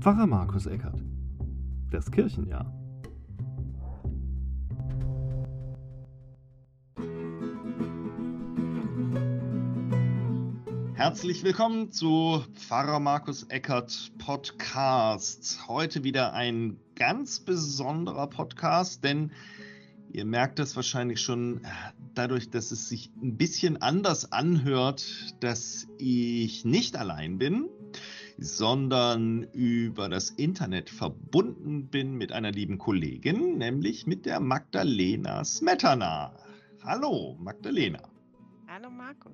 Pfarrer Markus Eckert. Das Kirchenjahr. Herzlich willkommen zu Pfarrer Markus Eckert Podcast. Heute wieder ein ganz besonderer Podcast, denn ihr merkt es wahrscheinlich schon dadurch, dass es sich ein bisschen anders anhört, dass ich nicht allein bin, sondern über das Internet verbunden bin mit einer lieben Kollegin, nämlich mit der Magdalena Smetana. Hallo, Magdalena. Hallo, Markus.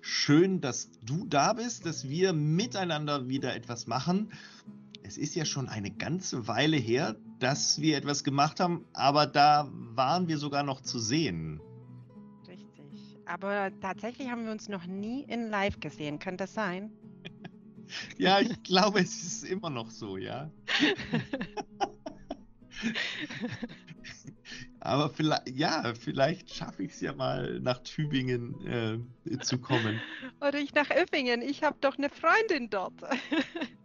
Schön, dass du da bist, dass wir miteinander wieder etwas machen. Es ist ja schon eine ganze Weile her, dass wir etwas gemacht haben, aber da waren wir sogar noch zu sehen. Richtig. Aber tatsächlich haben wir uns noch nie in Live gesehen. Kann das sein? Ja, ich glaube, es ist immer noch so, ja. Aber vielleicht, ja, vielleicht schaffe ich es ja mal nach Tübingen äh, zu kommen. Oder ich nach Öffingen. Ich habe doch eine Freundin dort.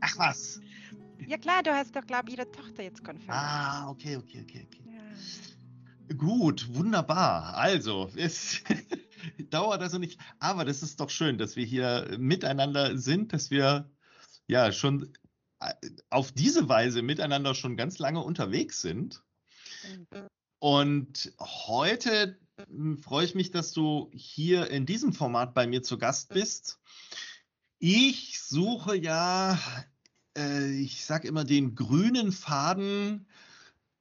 Ach was. Ja klar, du hast doch, glaube ich, ihre Tochter jetzt konfirmiert. Ah, okay, okay, okay, okay. Ja. Gut, wunderbar. Also, es dauert also nicht. Aber das ist doch schön, dass wir hier miteinander sind, dass wir ja schon äh, auf diese Weise miteinander schon ganz lange unterwegs sind. Und heute hm, freue ich mich, dass du hier in diesem Format bei mir zu Gast bist. Ich suche ja, äh, ich sage immer, den grünen Faden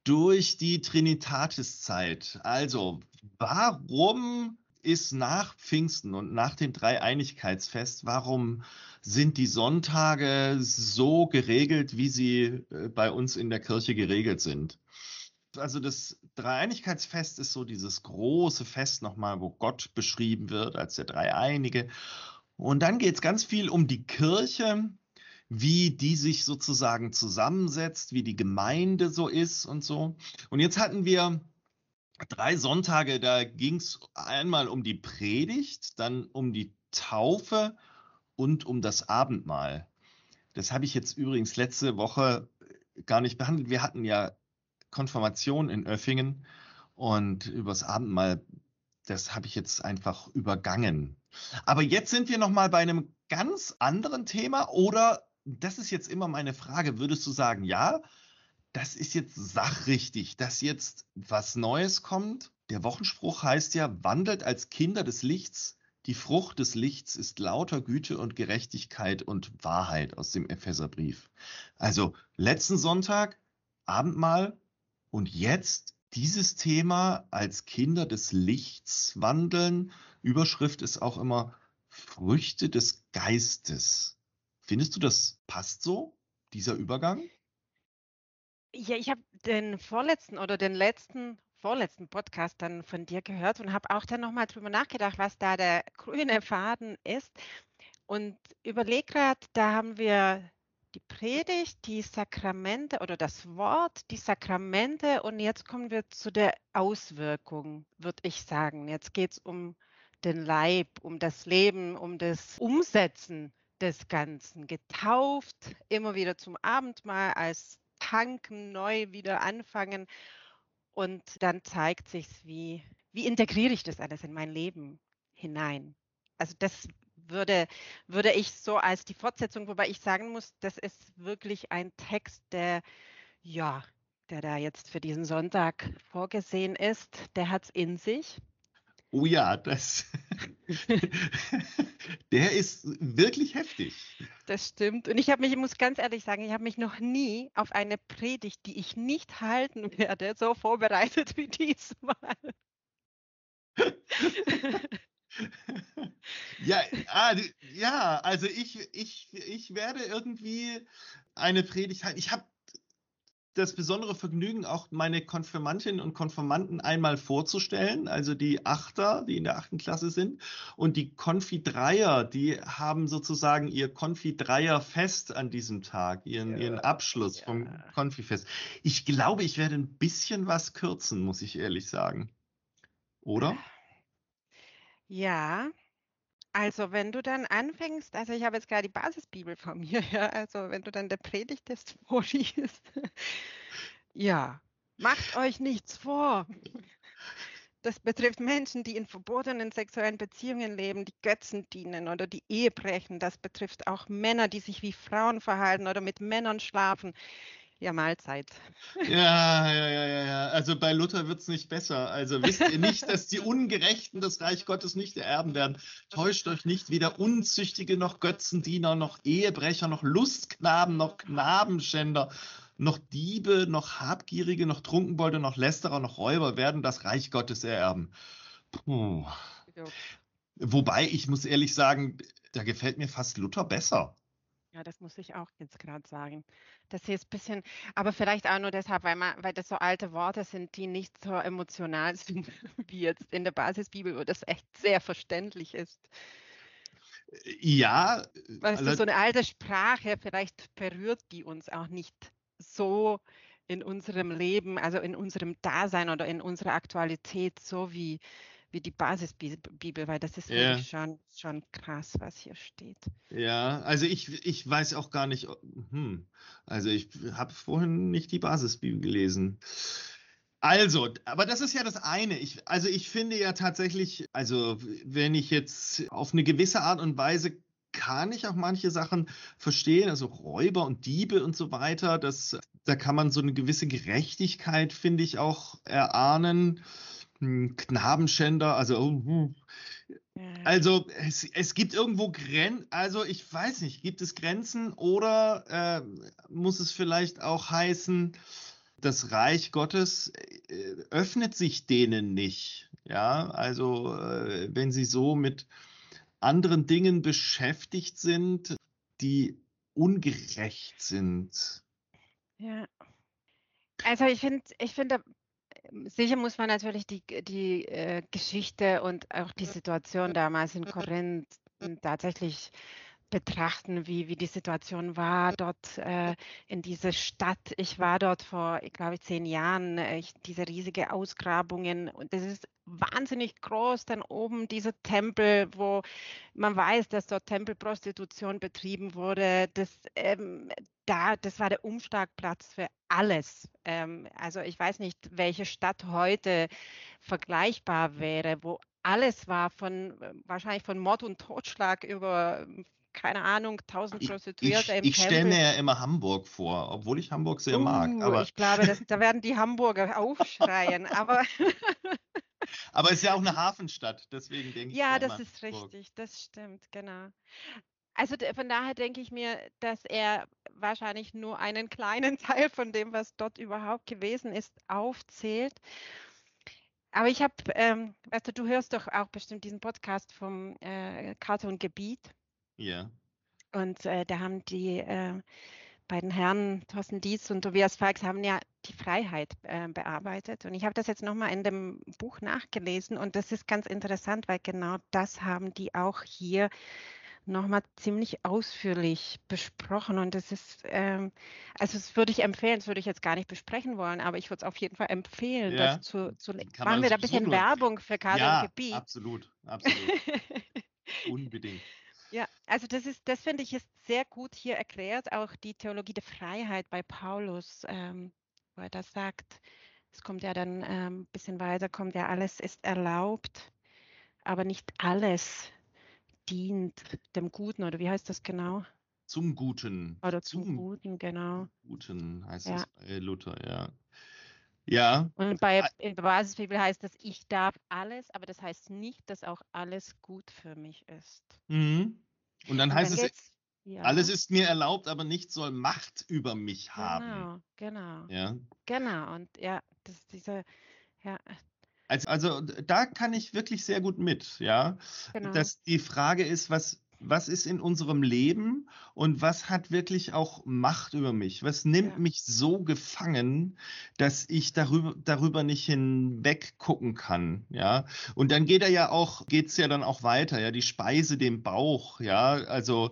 durch die Trinitatiszeit. Also, warum ist nach Pfingsten und nach dem Dreieinigkeitsfest, warum sind die Sonntage so geregelt, wie sie äh, bei uns in der Kirche geregelt sind? Also das Dreieinigkeitsfest ist so dieses große Fest nochmal, wo Gott beschrieben wird als der Dreieinige. Und dann geht es ganz viel um die Kirche, wie die sich sozusagen zusammensetzt, wie die Gemeinde so ist und so. Und jetzt hatten wir drei Sonntage, da ging es einmal um die Predigt, dann um die Taufe und um das Abendmahl. Das habe ich jetzt übrigens letzte Woche gar nicht behandelt. Wir hatten ja Konfirmation in Öffingen und übers Abendmahl, das habe ich jetzt einfach übergangen. Aber jetzt sind wir noch mal bei einem ganz anderen Thema oder das ist jetzt immer meine Frage, würdest du sagen, ja, das ist jetzt sachrichtig, dass jetzt was Neues kommt? Der Wochenspruch heißt ja, wandelt als Kinder des Lichts. Die Frucht des Lichts ist lauter Güte und Gerechtigkeit und Wahrheit aus dem Epheserbrief. Also letzten Sonntag Abendmahl, und jetzt dieses Thema als Kinder des Lichts wandeln. Überschrift ist auch immer Früchte des Geistes. Findest du, das passt so, dieser Übergang? Ja, ich habe den vorletzten oder den letzten, vorletzten Podcast dann von dir gehört und habe auch dann nochmal drüber nachgedacht, was da der grüne Faden ist. Und überleg gerade, da haben wir die Predigt, die Sakramente oder das Wort, die Sakramente und jetzt kommen wir zu der Auswirkung, würde ich sagen. Jetzt geht es um den Leib, um das Leben, um das Umsetzen des Ganzen. Getauft, immer wieder zum Abendmahl als Tanken, neu wieder anfangen und dann zeigt sich, wie, wie integriere ich das alles in mein Leben hinein. Also das würde, würde ich so als die Fortsetzung, wobei ich sagen muss, das ist wirklich ein Text, der, ja, der da jetzt für diesen Sonntag vorgesehen ist, der hat es in sich. Oh ja, das, der ist wirklich heftig. Das stimmt. Und ich habe mich, ich muss ganz ehrlich sagen, ich habe mich noch nie auf eine Predigt, die ich nicht halten werde, so vorbereitet wie diesmal. ja, ah, ja, also ich, ich, ich werde irgendwie eine Predigt halten. Ich habe das besondere Vergnügen, auch meine Konfirmantinnen und Konfirmanden einmal vorzustellen, also die Achter, die in der achten Klasse sind, und die Konfidreier, die haben sozusagen ihr Konfidreier-Fest an diesem Tag, ihren, ja, ihren Abschluss ja. vom Konfifest. Ich glaube, ich werde ein bisschen was kürzen, muss ich ehrlich sagen. Oder? Ja, Also wenn du dann anfängst, also ich habe jetzt gerade die Basisbibel von mir, ja, also wenn du dann der Predigtest vorliest, ja, macht euch nichts vor. Das betrifft Menschen, die in verbotenen sexuellen Beziehungen leben, die Götzen dienen oder die Ehe brechen. Das betrifft auch Männer, die sich wie Frauen verhalten oder mit Männern schlafen. Ja, Mahlzeit. Ja, ja, ja, ja, ja. Also bei Luther wird es nicht besser. Also wisst ihr nicht, dass die Ungerechten das Reich Gottes nicht ererben werden. Täuscht euch nicht, weder Unzüchtige noch Götzendiener, noch Ehebrecher, noch Lustknaben, noch Knabenschänder, noch Diebe, noch Habgierige, noch Trunkenbolde, noch Lästerer, noch Räuber werden das Reich Gottes ererben. Puh. Wobei, ich muss ehrlich sagen, da gefällt mir fast Luther besser. Ja, das muss ich auch jetzt gerade sagen. Das hier ist ein bisschen, aber vielleicht auch nur deshalb, weil, man, weil das so alte Worte sind, die nicht so emotional sind wie jetzt in der Basisbibel, wo das echt sehr verständlich ist. Ja. Weißt du, so eine alte Sprache, vielleicht berührt die uns auch nicht so in unserem Leben, also in unserem Dasein oder in unserer Aktualität, so wie wie die Basisbibel, weil das ist ja. wirklich schon, schon krass, was hier steht. Ja, also ich, ich weiß auch gar nicht, hm, also ich habe vorhin nicht die Basisbibel gelesen. Also, aber das ist ja das eine. Ich, also ich finde ja tatsächlich, also wenn ich jetzt auf eine gewisse Art und Weise kann ich auch manche Sachen verstehen, also Räuber und Diebe und so weiter, das, da kann man so eine gewisse Gerechtigkeit, finde ich, auch erahnen. Knabenschänder, also oh, hm. also es, es gibt irgendwo Grenzen, also ich weiß nicht, gibt es Grenzen oder äh, muss es vielleicht auch heißen, das Reich Gottes äh, öffnet sich denen nicht, ja, also äh, wenn sie so mit anderen Dingen beschäftigt sind, die ungerecht sind. Ja. Also ich finde, ich finde, sicher muss man natürlich die, die äh, Geschichte und auch die Situation damals in Korinth tatsächlich betrachten, wie, wie die Situation war dort äh, in dieser Stadt. Ich war dort vor, ich glaube, zehn Jahren, äh, diese riesige Ausgrabungen und das ist wahnsinnig groß, dann oben dieser Tempel, wo man weiß, dass dort Tempelprostitution betrieben wurde. Das, ähm, da, das war der Umschlagplatz für alles. Ähm, also ich weiß nicht, welche Stadt heute vergleichbar wäre, wo alles war von äh, wahrscheinlich von Mord und Totschlag über keine Ahnung, tausend Prostituierte ich, ich, ich stelle mir ja immer Hamburg vor, obwohl ich Hamburg sehr uh, mag. Aber ich glaube, das, da werden die Hamburger aufschreien. aber aber es ist ja auch eine Hafenstadt, deswegen denke ich. Ja, das ist Hamburg. richtig, das stimmt, genau. Also von daher denke ich mir, dass er wahrscheinlich nur einen kleinen Teil von dem, was dort überhaupt gewesen ist, aufzählt. Aber ich habe, ähm, weißt du, du hörst doch auch bestimmt diesen Podcast vom äh, Cartoon Gebiet. Ja. Und äh, da haben die äh, beiden Herren, Thorsten Dietz und Tobias Falks, haben ja die Freiheit äh, bearbeitet. Und ich habe das jetzt nochmal in dem Buch nachgelesen und das ist ganz interessant, weil genau das haben die auch hier nochmal ziemlich ausführlich besprochen und das ist, ähm, also das würde ich empfehlen, das würde ich jetzt gar nicht besprechen wollen, aber ich würde es auf jeden Fall empfehlen, ja. das zu, zu Machen wir da ein bisschen Werbung für Kader ja, Gebiet? absolut, absolut. Unbedingt. Ja, also das ist, das finde ich ist sehr gut hier erklärt, auch die Theologie der Freiheit bei Paulus, ähm, wo er das sagt. Es kommt ja dann ein ähm, bisschen weiter, kommt ja, alles ist erlaubt, aber nicht alles dient dem Guten, oder wie heißt das genau? Zum Guten. Oder zum, zum Guten, genau. Guten heißt ja. es bei Luther, ja. Ja. Und bei in der Basisbibel heißt das, ich darf alles, aber das heißt nicht, dass auch alles gut für mich ist. Mhm. Und dann Und heißt dann es, ja. alles ist mir erlaubt, aber nichts soll Macht über mich haben. Genau, genau. Ja. Genau. Und ja, das ist diese, ja, also, also da kann ich wirklich sehr gut mit, ja. Genau. Dass die Frage ist, was, was ist in unserem Leben und was hat wirklich auch Macht über mich? Was nimmt ja. mich so gefangen, dass ich darüber, darüber nicht hinweg gucken kann? Ja. Und dann geht er ja auch, geht's ja dann auch weiter, ja, die Speise dem Bauch, ja, also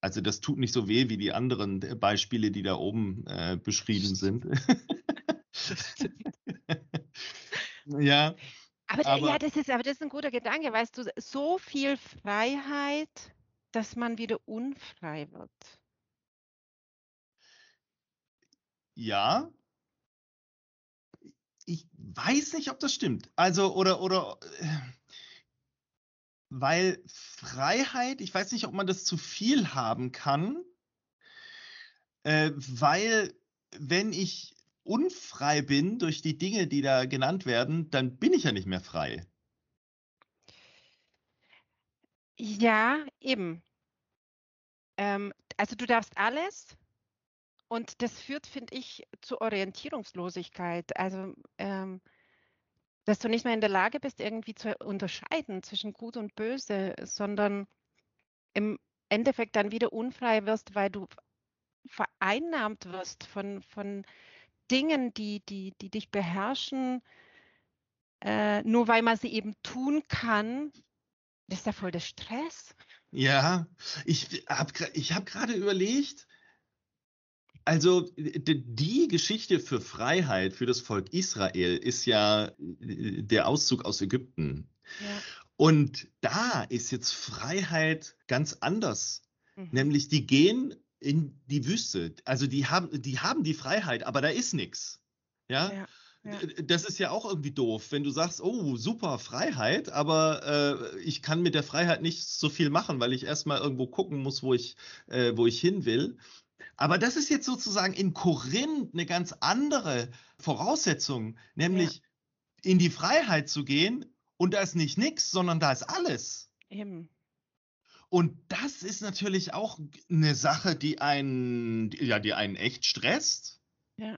also das tut nicht so weh wie die anderen Beispiele, die da oben äh, beschrieben sind. ja. Aber, Aber- ja, das ist, aber das ist ein guter Gedanke, weißt du, so viel Freiheit, dass man wieder unfrei wird. Ja. Ich weiß nicht, ob das stimmt. Also, oder, oder, äh, weil Freiheit, ich weiß nicht, ob man das zu viel haben kann, äh, weil wenn ich unfrei bin durch die Dinge, die da genannt werden, dann bin ich ja nicht mehr frei. Ja, eben. Ähm, also du darfst alles und das führt, finde ich, zu Orientierungslosigkeit. Also, ähm, dass du nicht mehr in der Lage bist, irgendwie zu unterscheiden zwischen Gut und Böse, sondern im Endeffekt dann wieder unfrei wirst, weil du vereinnahmt wirst von, von Dingen, die, die, die dich beherrschen, äh, nur weil man sie eben tun kann. Das ist ja voll der Stress. Ja, ich habe ich hab gerade überlegt, also die Geschichte für Freiheit für das Volk Israel ist ja äh, der Auszug aus Ägypten. Ja. Und da ist jetzt Freiheit ganz anders. Mhm. Nämlich die gehen in die Wüste. Also die haben, die haben die Freiheit, aber da ist nichts. Ja? Ja, ja. Das ist ja auch irgendwie doof, wenn du sagst, oh, super Freiheit, aber äh, ich kann mit der Freiheit nicht so viel machen, weil ich erstmal irgendwo gucken muss, wo ich, äh, wo ich hin will. Aber das ist jetzt sozusagen in Korinth eine ganz andere Voraussetzung, nämlich in die Freiheit zu gehen und da ist nicht nichts, sondern da ist alles. Eben. Und das ist natürlich auch eine Sache, die einen, ja, die einen echt stresst. Ja.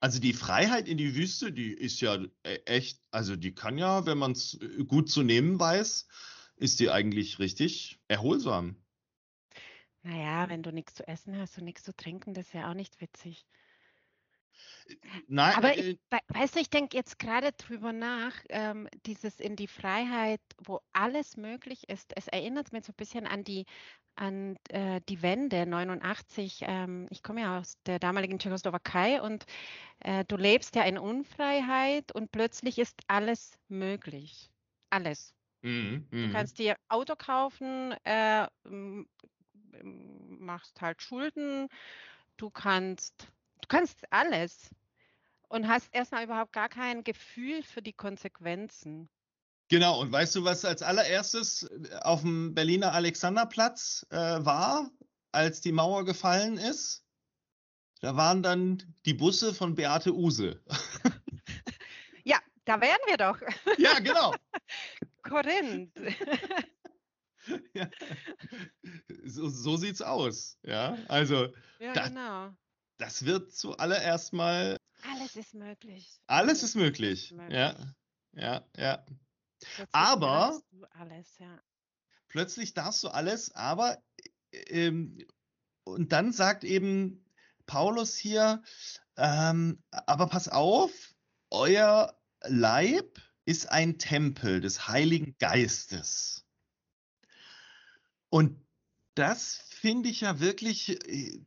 Also die Freiheit in die Wüste, die ist ja e- echt, also die kann ja, wenn man es gut zu nehmen weiß, ist die eigentlich richtig erholsam. Naja, wenn du nichts zu essen hast und nichts zu trinken, das ist ja auch nicht witzig. Nein, Aber äh, ich, we- weißt du, ich denke jetzt gerade drüber nach, ähm, dieses in die Freiheit, wo alles möglich ist. Es erinnert mich so ein bisschen an die, an äh, die Wende 89. Ähm, ich komme ja aus der damaligen Tschechoslowakei und äh, du lebst ja in Unfreiheit und plötzlich ist alles möglich. Alles. mhm, Du mhm. kannst dir Auto kaufen, äh, machst halt Schulden, du kannst, du kannst alles und hast erstmal überhaupt gar kein Gefühl für die Konsequenzen. Genau, und weißt du, was als allererstes äh, auf dem Berliner Alexanderplatz äh, war, als die Mauer gefallen ist? Da waren dann die Busse von Beate Use. Ja, da wären wir doch. ja, genau. Korinth. Ja. So, so sieht's aus. Ja, also Ja, Da- genau. Das wird zuallererst mal, Alles ist möglich. alles ist möglich. möglich. Ja, ja, ja. Plötzlich Aber- darfst du alles, ja. Plötzlich darfst du alles, aber ähm, und dann sagt eben Paulus hier, ähm, aber pass auf, euer Leib ist ein Tempel des Heiligen Geistes. Und das finde ich ja wirklich äh,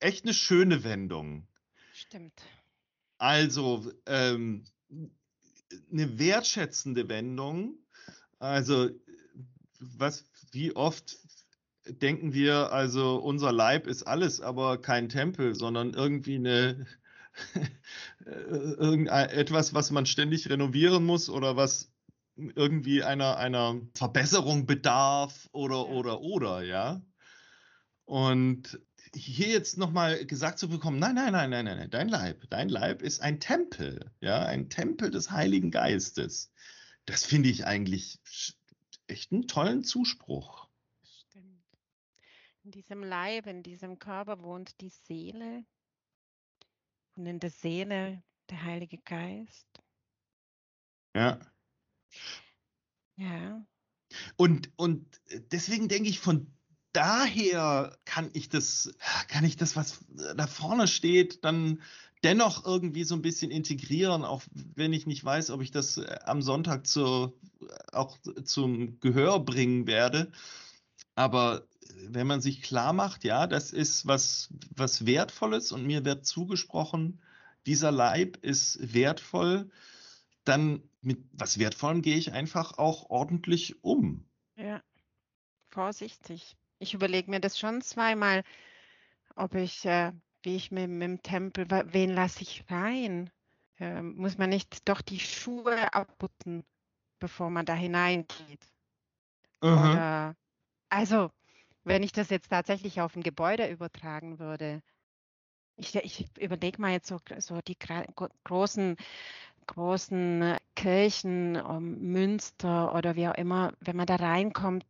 echt eine schöne Wendung. Stimmt. Also ähm, eine wertschätzende Wendung. Also was, wie oft denken wir, also unser Leib ist alles, aber kein Tempel, sondern irgendwie eine irgendein, etwas, was man ständig renovieren muss oder was irgendwie einer, einer Verbesserung bedarf oder, oder, oder, ja. Und hier jetzt nochmal gesagt zu bekommen, nein, nein, nein, nein, nein, nein, dein Leib, dein Leib ist ein Tempel, ja, ein Tempel des Heiligen Geistes. Das finde ich eigentlich echt einen tollen Zuspruch. Stimmt. In diesem Leib, in diesem Körper wohnt die Seele und in der Seele der Heilige Geist. Ja. Ja, Und, und deswegen denke ich, von daher kann ich das, kann ich das, was da vorne steht, dann dennoch irgendwie so ein bisschen integrieren, auch wenn ich nicht weiß, ob ich das äh, am Sonntag zur, auch zum Gehör bringen werde. Aber wenn man sich klar macht, ja, das ist was, was Wertvolles und mir wird zugesprochen, dieser Leib ist wertvoll, dann mit was Wertvollem gehe ich einfach auch ordentlich um. Ja, vorsichtig. Ich überlege mir das schon zweimal, ob ich, äh, wie ich mit, mit dem Tempel, wen lasse ich rein? Ähm, muss man nicht doch die Schuhe abputzen, bevor man da hineingeht? Mhm. Oder, also, wenn ich das jetzt tatsächlich auf ein Gebäude übertragen würde, ich, ich überlege mal jetzt so, so die großen, großen äh, Kirchen, um Münster oder wie auch immer, wenn man da reinkommt,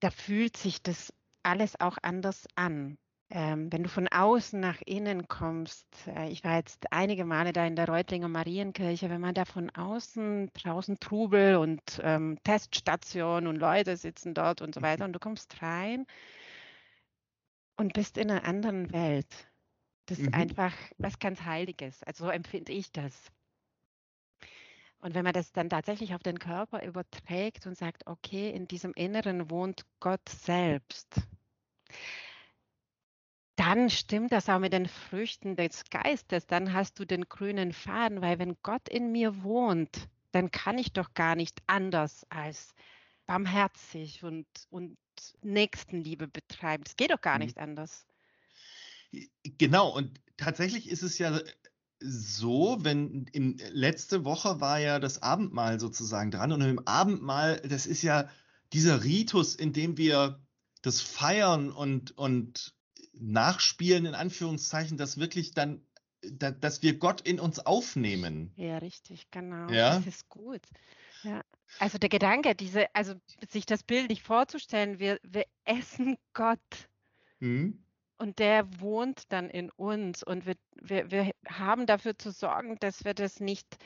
da fühlt sich das alles auch anders an. Ähm, wenn du von außen nach innen kommst, äh, ich war jetzt einige Male da in der Reutlinger Marienkirche, wenn man da von außen draußen Trubel und ähm, Teststation und Leute sitzen dort und so weiter und du kommst rein und bist in einer anderen Welt. Das ist Mhm. einfach was ganz Heiliges. Also so empfinde ich das. Und wenn man das dann tatsächlich auf den Körper überträgt und sagt, okay, in diesem Inneren wohnt Gott selbst, dann stimmt das auch mit den Früchten des Geistes. Dann hast du den grünen Faden, weil wenn Gott in mir wohnt, dann kann ich doch gar nicht anders als barmherzig und, und Nächstenliebe betreiben. Das geht doch gar Mhm. nicht anders. Genau, und tatsächlich ist es ja so, wenn in letzte Woche war ja das Abendmahl sozusagen dran und im Abendmahl, das ist ja dieser Ritus, in dem wir das feiern und, und nachspielen, in Anführungszeichen, dass wirklich dann, da, dass wir Gott in uns aufnehmen. Ja, richtig, genau. Ja. Das ist gut. Ja. Also der Gedanke, diese, also sich das bildlich vorzustellen, wir, wir essen Gott Hm? und der wohnt dann in uns und wir, wir, wir haben dafür zu sorgen, dass wir das nicht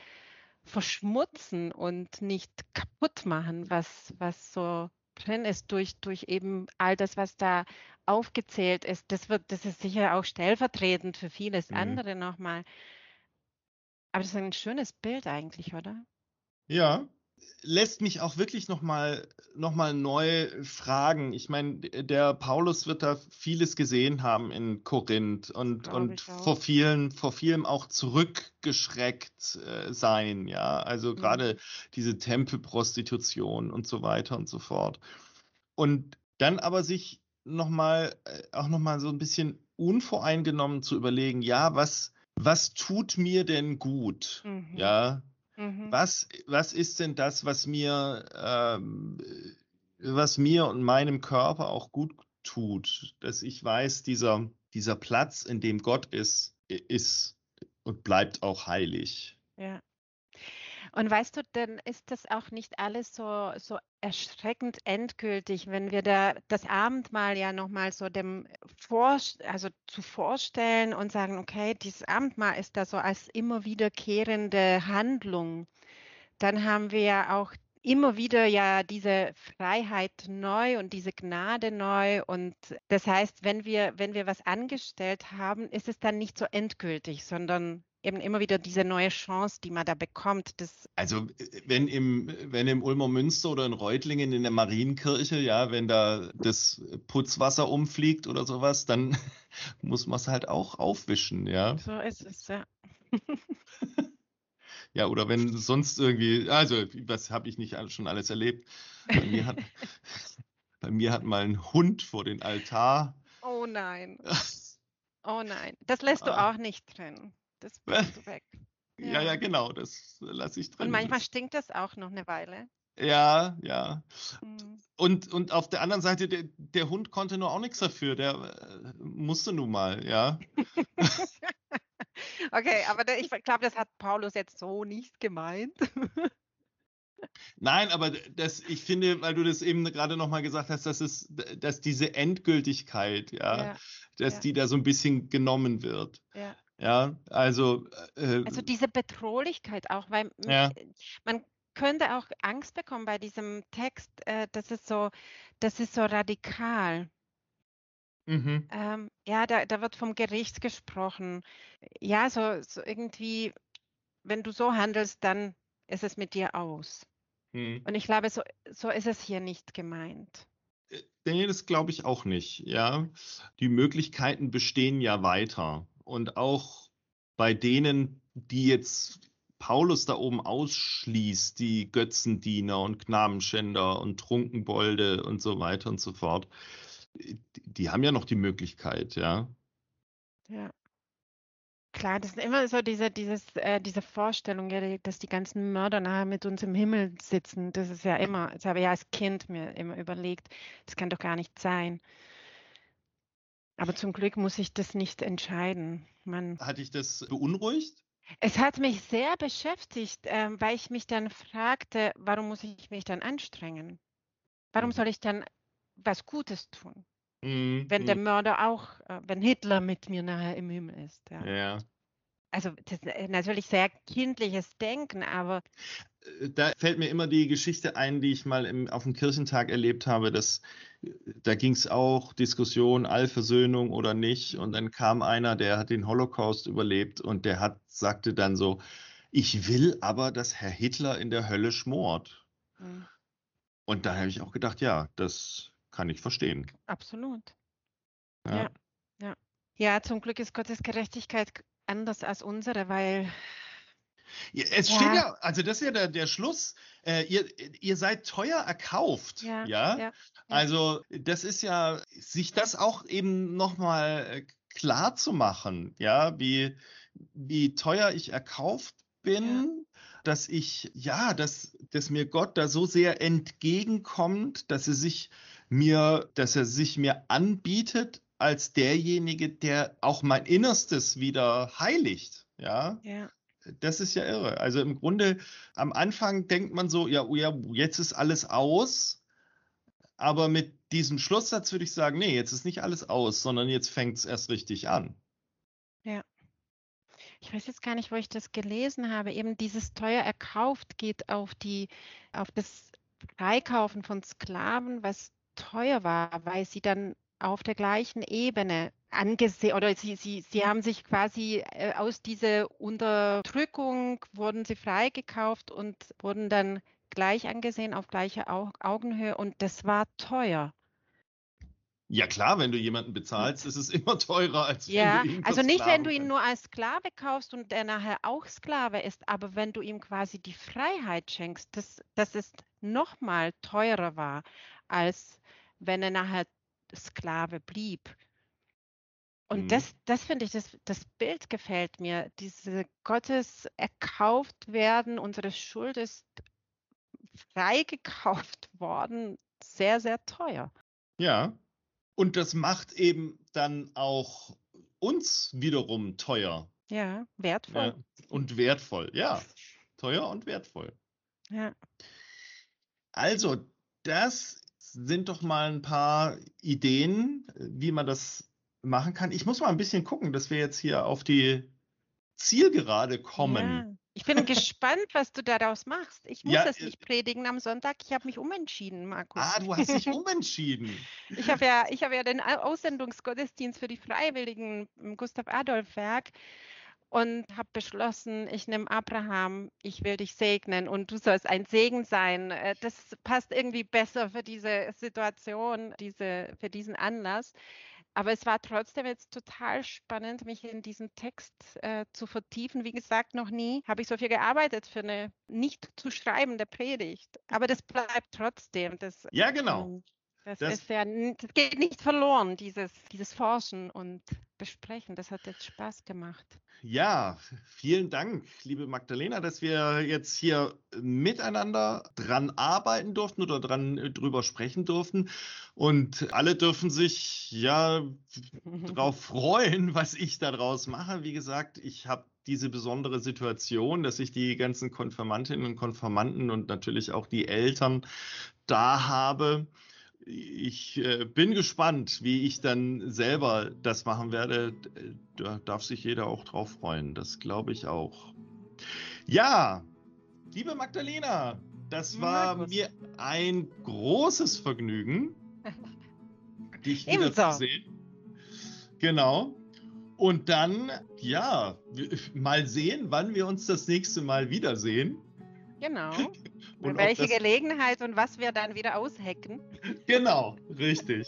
verschmutzen und nicht kaputt machen, was, was so ist durch, durch eben all das, was da aufgezählt ist. Das wird, das ist sicher auch stellvertretend für vieles Mhm. andere nochmal. Aber das ist ein schönes Bild eigentlich, oder? Ja, lässt mich auch wirklich nochmal noch mal neu fragen. Ich meine, der Paulus wird da vieles gesehen haben in Korinth und, Glaube und vor vielen, vor vielem auch zurückgeschreckt äh, sein, ja. Also Mhm. gerade diese Tempelprostitution und so weiter und so fort. Und dann aber sich nochmal, äh, auch nochmal so ein bisschen unvoreingenommen zu überlegen, ja, was, was tut mir denn gut? Mhm. Ja, Mhm. was, was ist denn das, was mir, ähm, was mir und meinem Körper auch gut tut, dass ich weiß, dieser, dieser Platz, in dem Gott ist, ist und bleibt auch heilig. Ja. Und weißt du, dann ist das auch nicht alles so, so erschreckend endgültig, wenn wir da das Abendmahl ja nochmal so dem vor, also zu vorstellen und sagen, okay, dieses Abendmahl ist da so als immer wiederkehrende Handlung. Dann haben wir ja auch immer wieder ja diese Freiheit neu und diese Gnade neu. Und das heißt, wenn wir, wenn wir was angestellt haben, ist es dann nicht so endgültig, sondern eben immer wieder diese neue Chance, die man da bekommt. Also wenn im, wenn im Ulmer Münster oder in Reutlingen in der Marienkirche, ja, wenn da das Putzwasser umfliegt oder sowas, dann muss man es halt auch aufwischen, ja. so ist es, ja. Ja, oder wenn sonst irgendwie, also was habe ich nicht schon alles erlebt? Bei mir hat, bei mir hat mal ein Hund vor den Altar. Oh nein, oh nein. Das lässt du Ah. auch nicht drin. Das bringst du weg. Ja, Ja. ja, genau, das lasse ich drin. Und manchmal stinkt das auch noch eine Weile. Ja, ja. Mhm. Und, und auf der anderen Seite, der, der Hund konnte nur auch nichts dafür. Der äh, musste nun mal, ja. Okay, aber da, ich glaube, das hat Paulus jetzt so nicht gemeint. Nein, aber das, ich finde, weil du das eben gerade nochmal gesagt hast, dass es, dass diese Endgültigkeit, ja, Ja, dass ja. die da so ein bisschen genommen wird. ja. Ja, also, äh, Also diese Bedrohlichkeit auch, weil Ja. äh, man könnte auch Angst bekommen bei diesem Text, äh, das ist so, das ist so radikal. mhm. Ähm, ja, da, da wird vom Gericht gesprochen. Ja, so, so irgendwie, wenn du so handelst, dann ist es mit dir aus. Mhm. Und ich glaube, so, so ist es hier nicht gemeint. Äh, Nee, das glaube ich auch nicht. Ja, die Möglichkeiten bestehen ja weiter. Und auch bei denen, die jetzt Paulus da oben ausschließt, die Götzendiener und Knabenschänder und Trunkenbolde und so weiter und so fort, die, haben ja noch die Möglichkeit, ja. Ja. Klar, das ist immer so diese, dieses, äh, diese Vorstellung, ja, dass die ganzen Mörder nachher mit uns im Himmel sitzen. Das ist ja immer, das habe ich ja als Kind mir immer überlegt, das kann doch gar nicht sein. Aber zum Glück muss ich das nicht entscheiden. Man, Hat dich das beunruhigt? es hat mich sehr beschäftigt, ähm, weil ich mich dann fragte, warum muss ich mich dann anstrengen? Warum Mhm. soll ich dann was Gutes tun, Mhm, wenn der mhm. Mörder auch, äh, wenn Hitler mit mir nachher im Himmel ist? Ja. Ja. Also das ist natürlich sehr kindliches Denken, aber Äh, Da fällt mir immer die Geschichte ein, die ich mal im, auf dem Kirchentag erlebt habe. Dass, da ging es auch Diskussion, Allversöhnung oder nicht. Und dann kam einer, der hat den Holocaust überlebt und der hat, sagte dann so, ich will aber, dass Herr Hitler in der Hölle schmort. hm, Und da habe ich auch gedacht, ja, das kann ich verstehen. absolut. Ja. Ja. Ja. Ja, zum Glück ist Gottes Gerechtigkeit anders als unsere, weil Es Ja. steht ja, also das ist ja der, der Schluss. Äh, ihr, ihr seid teuer erkauft. Ja, Ja. ja. Also das ist ja, sich das auch eben nochmal klar zu machen, ja, wie, wie teuer ich erkauft bin, dass ich, ja, dass, dass mir Gott da so sehr entgegenkommt, dass er sich mir, dass er sich mir anbietet als derjenige, der auch mein Innerstes wieder heiligt, ja. ja. Das ist ja irre. Also im Grunde am Anfang denkt man so, ja, oh ja, jetzt ist alles aus. Aber mit diesem Schlusssatz würde ich sagen, nee, jetzt ist nicht alles aus, sondern jetzt fängt es erst richtig an. Ich weiß jetzt gar nicht, wo ich das gelesen habe. Eben dieses teuer erkauft geht auf die, auf das Freikaufen von Sklaven, was teuer war, weil sie dann auf der gleichen Ebene angesehen oder sie, sie, sie haben sich quasi äh, aus dieser Unterdrückung wurden sie freigekauft und wurden dann gleich angesehen auf gleicher Au Augenhöhe und das war teuer. Ja klar, wenn du jemanden bezahlst, ist es immer teurer, als Ja, wenn du ihn also nicht, wenn du ihn nur als Sklave kaufst und der nachher auch Sklave ist, aber wenn du ihm quasi die Freiheit schenkst, dass, dass es nochmal teurer war, als wenn er nachher Sklave blieb. Und Mhm. das, das finde ich, das, das Bild gefällt mir. Diese Gottes erkauft werden, unsere Schuld ist freigekauft worden, sehr, sehr teuer. Ja. Und das macht eben dann auch uns wiederum teuer Ja, ja, wertvoll. und wertvoll. Ja, teuer und wertvoll. Ja. Also, das sind doch mal ein paar Ideen, wie man das machen kann. Ich muss mal ein bisschen gucken, dass wir jetzt hier auf die Zielgerade kommen. Ja. Ich bin gespannt, was du daraus machst. Ich muss Ja, es äh, nicht predigen am Sonntag. Ich habe mich umentschieden, Markus. Ah, du hast dich umentschieden. Ich habe ja, ich habe ja den Au- Aussendungsgottesdienst für die Freiwilligen im Gustav-Adolf-Werk und habe beschlossen, ich nehme Abraham, ich will dich segnen und du sollst ein Segen sein. Äh, Das passt irgendwie besser für diese Situation, diese, für diesen Anlass. Aber es war trotzdem jetzt total spannend, mich in diesen Text äh, zu vertiefen. Wie gesagt, noch nie habe ich so viel gearbeitet für eine nicht zu schreibende Predigt. Aber das bleibt trotzdem. Das, Ja, genau. ähm, das, Das- ist ja, das geht nicht verloren, dieses, dieses Forschen und Besprechen. Das hat jetzt Spaß gemacht. Ja, vielen Dank, liebe Magdalena, dass wir jetzt hier miteinander dran arbeiten durften oder dran äh, drüber sprechen durften. Und alle dürfen sich ja darauf freuen, was ich daraus mache. Wie gesagt, ich habe diese besondere Situation, dass ich die ganzen Konfirmantinnen und Konfirmanden und natürlich auch die Eltern da habe. Ich äh, bin gespannt, wie ich dann selber das machen werde. Da darf sich jeder auch drauf freuen. Das glaube ich auch. Ja, liebe Magdalena, das war Markus. mir ein großes Vergnügen, dich wieder Ebenso. zu sehen. Genau. Und dann, ja, mal sehen, wann wir uns das nächste Mal wiedersehen. Genau. Und welche Gelegenheit und was wir dann wieder aushecken. Genau, richtig.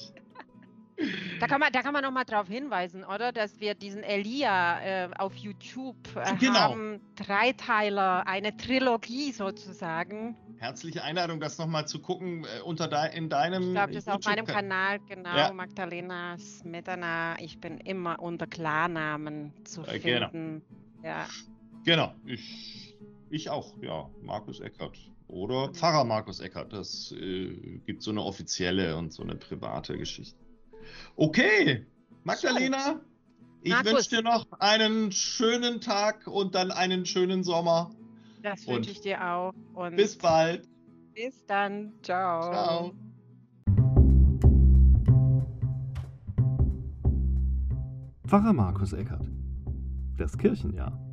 Da kann man, da kann man noch mal darauf hinweisen, oder? Dass wir diesen Elia äh, auf YouTube äh, Genau. haben. Dreiteiler, eine Trilogie sozusagen. Herzliche Einladung, das nochmal zu gucken äh, unter de in deinem. Ich glaube, das ist auf meinem Kanal, genau, Ja. Magdalena Smetana. Ich bin immer unter Klarnamen zu Äh, genau. finden. Ja. Genau, ich, ich auch, ja. Markus Eckert. Oder Pfarrer Markus Eckert. Das äh, gibt so eine offizielle und so eine private Geschichte. Okay, Magdalena, ich wünsche dir noch einen schönen Tag und dann einen schönen Sommer. Das wünsche ich dir auch. Und Bis bald. bis dann. Ciao. Ciao. Pfarrer Markus Eckert. Das Kirchenjahr.